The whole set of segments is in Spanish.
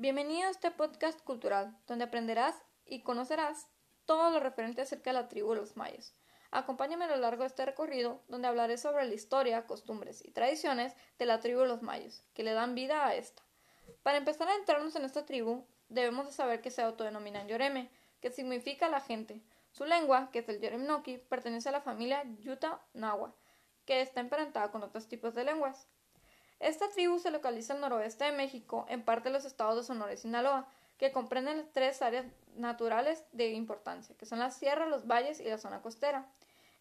Bienvenido a este podcast cultural, donde aprenderás y conocerás todo lo referente acerca de la tribu de los mayas. Acompáñame a lo largo de este recorrido, donde hablaré sobre la historia, costumbres y tradiciones de la tribu de los mayos, que le dan vida a esta. Para empezar a entrarnos en esta tribu, debemos de saber que se autodenominan Yoreme, que significa la gente. Su lengua, que es el Yoremnoki, pertenece a la familia Yuta Nahua, que está emparentada con otros tipos de lenguas. Esta tribu se localiza al noroeste de México, en parte de los estados de Sonora y Sinaloa, que comprenden tres áreas naturales de importancia, que son la sierra, los valles y la zona costera.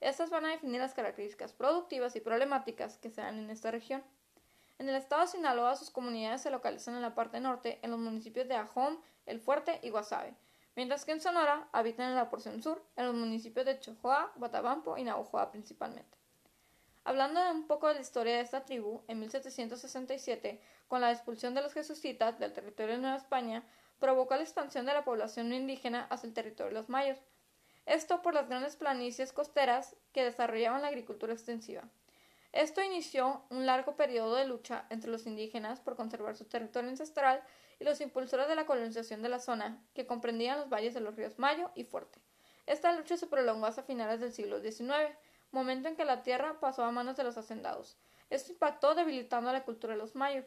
Estas van a definir las características productivas y problemáticas que se dan en esta región. En el estado de Sinaloa, sus comunidades se localizan en la parte norte, en los municipios de Ajón, El Fuerte y Guasave, mientras que en Sonora habitan en la porción sur, en los municipios de Chojoa, Guatabampo y Navojoa principalmente. Hablando un poco de la historia de esta tribu, en 1767, con la expulsión de los jesucitas del territorio de Nueva España, provocó la expansión de la población indígena hacia el territorio de los mayos. Esto por las grandes planicies costeras que desarrollaban la agricultura extensiva. Esto inició un largo periodo de lucha entre los indígenas por conservar su territorio ancestral y los impulsores de la colonización de la zona, que comprendían los valles de los ríos Mayo y Fuerte. Esta lucha se prolongó hasta finales del siglo XIX, momento en que la tierra pasó a manos de los hacendados. Esto impactó debilitando la cultura de los mayos.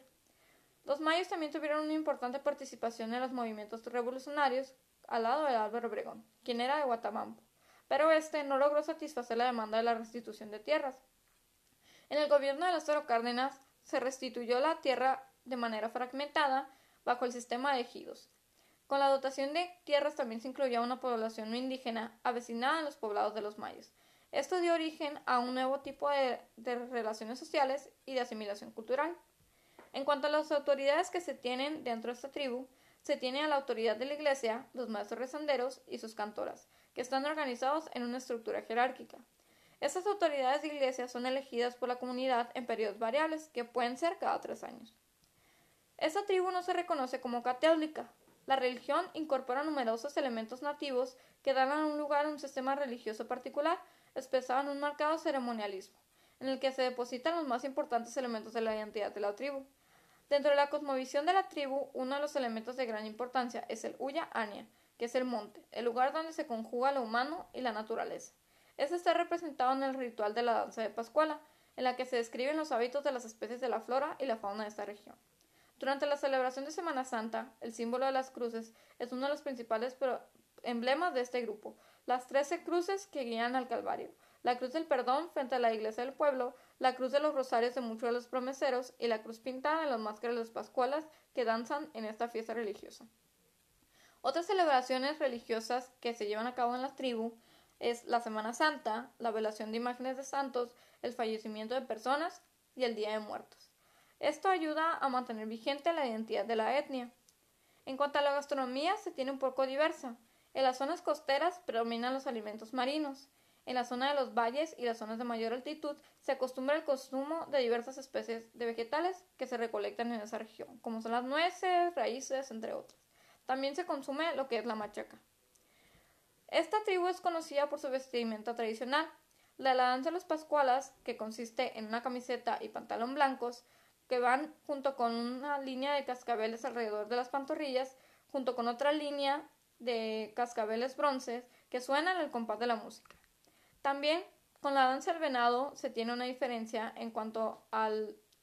Los mayos también tuvieron una importante participación en los movimientos revolucionarios al lado de Álvaro Obregón, quien era de Guatabampo, pero este no logró satisfacer la demanda de la restitución de tierras. En el gobierno de Lázaro Cárdenas se restituyó la tierra de manera fragmentada bajo el sistema de ejidos. Con la dotación de tierras también se incluyó una población no indígena avecinada en los poblados de los mayos, esto dio origen a un nuevo tipo de, relaciones sociales y de asimilación cultural. En cuanto a las autoridades que se tienen dentro de esta tribu, se tiene a la autoridad de la iglesia, los maestros rezanderos y sus cantoras, que están organizados en una estructura jerárquica. Estas autoridades de iglesia son elegidas por la comunidad en periodos variables, que pueden ser cada tres años. Esta tribu no se reconoce como católica. La religión incorpora numerosos elementos nativos que dan a un lugar un sistema religioso particular, expresaban un marcado ceremonialismo, en el que se depositan los más importantes elementos de la identidad de la tribu. Dentro de la cosmovisión de la tribu, uno de los elementos de gran importancia es el Uya Ania, que es el monte, el lugar donde se conjuga lo humano y la naturaleza. Este está representado en el ritual de la danza de Pascuala, en la que se describen los hábitos de las especies de la flora y la fauna de esta región. Durante la celebración de Semana Santa, el símbolo de las cruces es uno de los principales emblemas de este grupo, las trece cruces que guían al Calvario, la cruz del perdón frente a la iglesia del pueblo, la cruz de los rosarios de muchos de los promeseros y la cruz pintada en las máscaras de los pascualas que danzan en esta fiesta religiosa. Otras celebraciones religiosas que se llevan a cabo en la tribu es la Semana Santa, la velación de imágenes de santos, el fallecimiento de personas y el Día de Muertos. Esto ayuda a mantener vigente la identidad de la etnia. En cuanto a la gastronomía, se tiene un poco diversa. En las zonas costeras predominan los alimentos marinos. En la zona de los valles y las zonas de mayor altitud se acostumbra el consumo de diversas especies de vegetales que se recolectan en esa región, como son las nueces, raíces, entre otras. También se consume lo que es la machaca. Esta tribu es conocida por su vestimenta tradicional. La danza de los pascualas, que consiste en una camiseta y pantalón blancos, que van junto con una línea de cascabeles alrededor de las pantorrillas, junto con otra línea de cascabeles bronces que suenan al compás de la música. También con la danza del venado se tiene una diferencia en cuanto a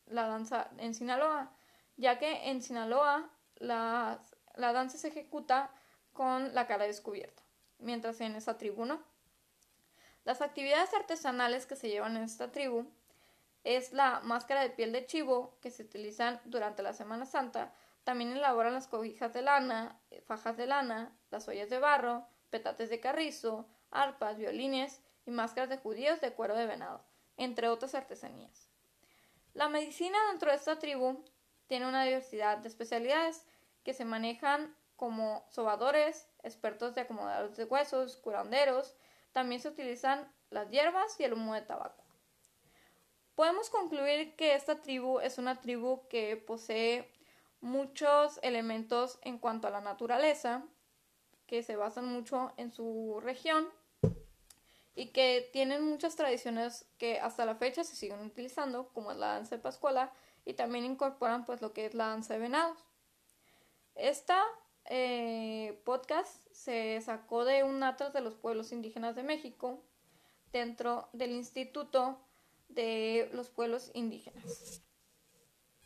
la danza en Sinaloa, ya que en Sinaloa la, danza se ejecuta con la cara descubierta, mientras en esta tribu no. Las actividades artesanales que se llevan en esta tribu es la máscara de piel de chivo que se utilizan durante la Semana Santa, también elaboran las cobijas de lana, fajas de lana, las ollas de barro, petates de carrizo, arpas, violines y máscaras de judíos de cuero de venado, entre otras artesanías. La medicina dentro de esta tribu tiene una diversidad de especialidades que se manejan como sobadores, expertos de acomodadores de huesos, curanderos, también se utilizan las hierbas y el humo de tabaco. Podemos concluir que esta tribu es una tribu que posee muchos elementos en cuanto a la naturaleza que se basan mucho en su región y que tienen muchas tradiciones que hasta la fecha se siguen utilizando, como es la danza de Pascuala, y también incorporan pues lo que es la danza de venados. esta eh, podcast se sacó de un atlas de los pueblos indígenas de México dentro del Instituto de los Pueblos Indígenas.